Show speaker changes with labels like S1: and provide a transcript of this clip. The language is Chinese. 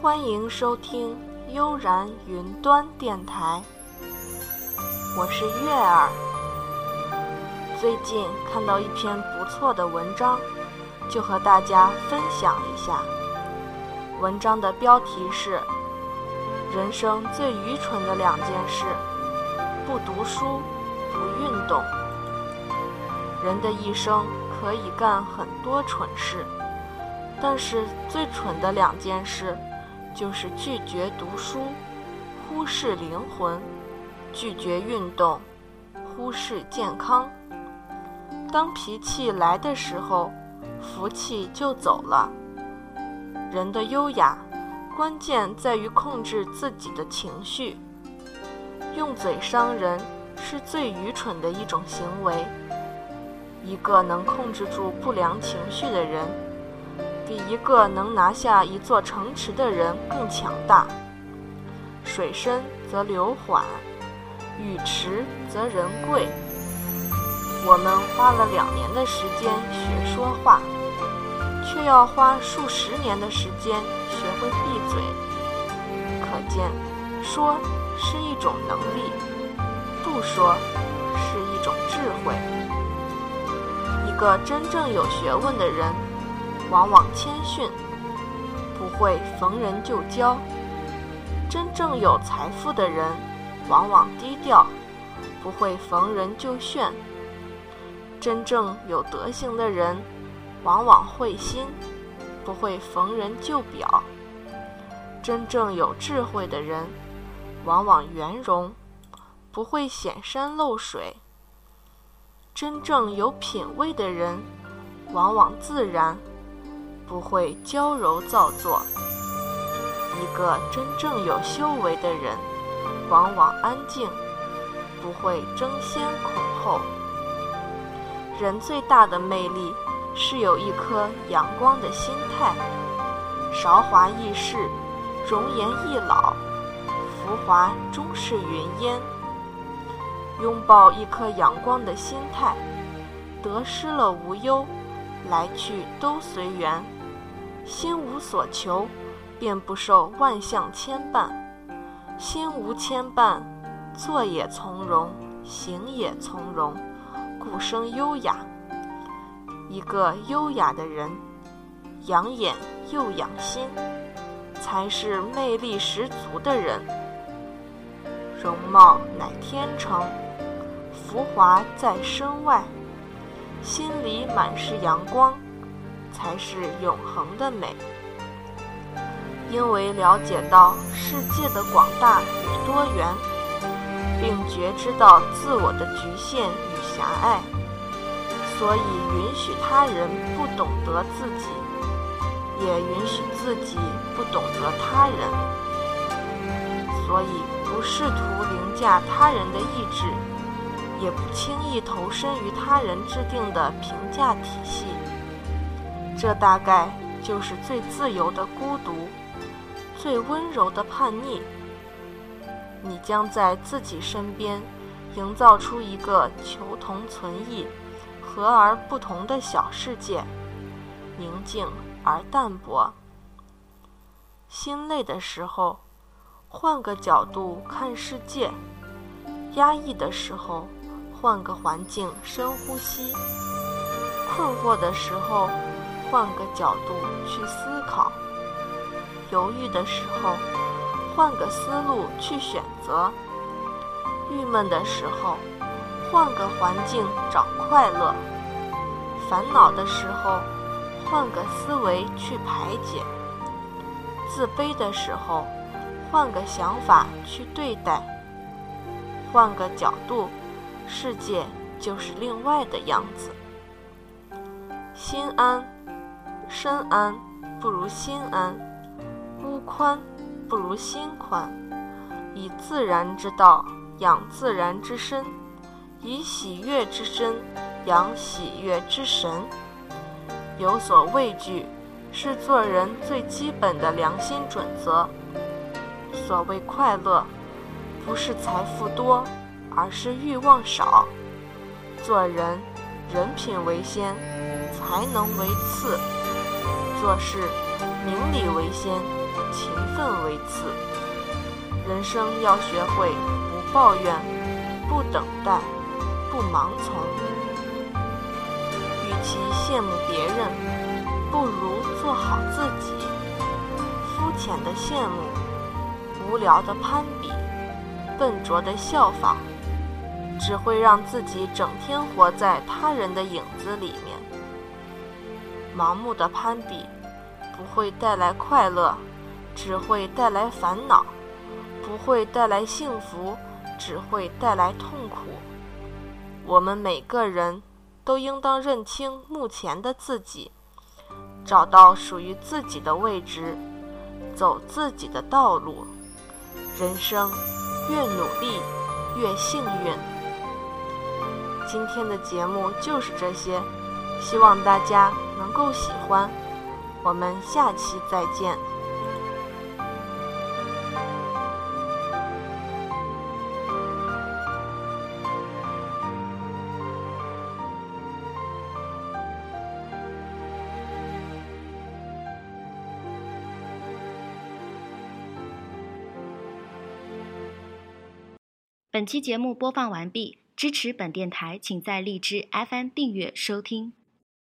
S1: 欢迎收听悠然云端电台，我是月儿。最近看到一篇不错的文章，就和大家分享一下。文章的标题是《人生最愚蠢的两件事：不读书，不运动》。人的一生可以干很多蠢事，但是最蠢的两件事，就是拒绝读书，忽视灵魂；拒绝运动，忽视健康。当脾气来的时候，福气就走了。人的优雅，关键在于控制自己的情绪。用嘴伤人，是最愚蠢的一种行为。一个能控制住不良情绪的人，比一个能拿下一座城池的人更强大。水深则流缓，语迟则人贵。我们花了两年的时间学说话，却要花数十年的时间学会闭嘴。可见，说是一种能力，不说是一种智慧。一个真正有学问的人，往往谦逊，不会逢人就交；真正有财富的人，往往低调，不会逢人就炫；真正有德行的人，往往会心，不会逢人就表；真正有智慧的人，往往圆融，不会显山露水。真正有品位的人，往往自然，不会娇柔造作；一个真正有修为的人，往往安静，不会争先恐后。人最大的魅力，是有一颗阳光的心态。韶华易逝，容颜易老，浮华终是云烟。拥抱一颗阳光的心态，得失了无忧，来去都随缘。心无所求，便不受万象牵绊；心无牵绊，坐也从容，行也从容，故生优雅。一个优雅的人，养眼又养心，才是魅力十足的人。容貌乃天成。浮华在身外，心里满是阳光，才是永恒的美。因为了解到世界的广大与多元，并觉知到自我的局限与狭隘，所以允许他人不懂得自己，也允许自己不懂得他人。所以不试图凌驾他人的意志。也不轻易投身于他人制定的评价体系，这大概就是最自由的孤独，最温柔的叛逆。你将在自己身边营造出一个求同存异、和而不同的小世界，宁静而淡泊。心累的时候，换个角度看世界；压抑的时候。换个环境深呼吸，困惑的时候换个角度去思考，犹豫的时候换个思路去选择，郁闷的时候换个环境找快乐，烦恼的时候换个思维去排解，自卑的时候换个想法去对待，换个角度。世界就是另外的样子。心安，身安不如心安；屋宽不如心宽。以自然之道养自然之身，以喜悦之身养喜悦之神。有所畏惧，是做人最基本的良心准则。所谓快乐，不是财富多。而是欲望少，做人人品为先，才能为次；做事明理为先，勤奋为次。人生要学会不抱怨、不等待、不盲从。与其羡慕别人，不如做好自己。肤浅的羡慕，无聊的攀比，笨拙的效仿。只会让自己整天活在他人的影子里面。盲目的攀比不会带来快乐，只会带来烦恼；不会带来幸福，只会带来痛苦。我们每个人都应当认清目前的自己，找到属于自己的位置，走自己的道路。人生越努力，越幸运。今天的节目就是这些，希望大家能够喜欢。我们下期再见。
S2: 本期节目播放完毕。支持本电台，请在荔枝 FM 订阅收听。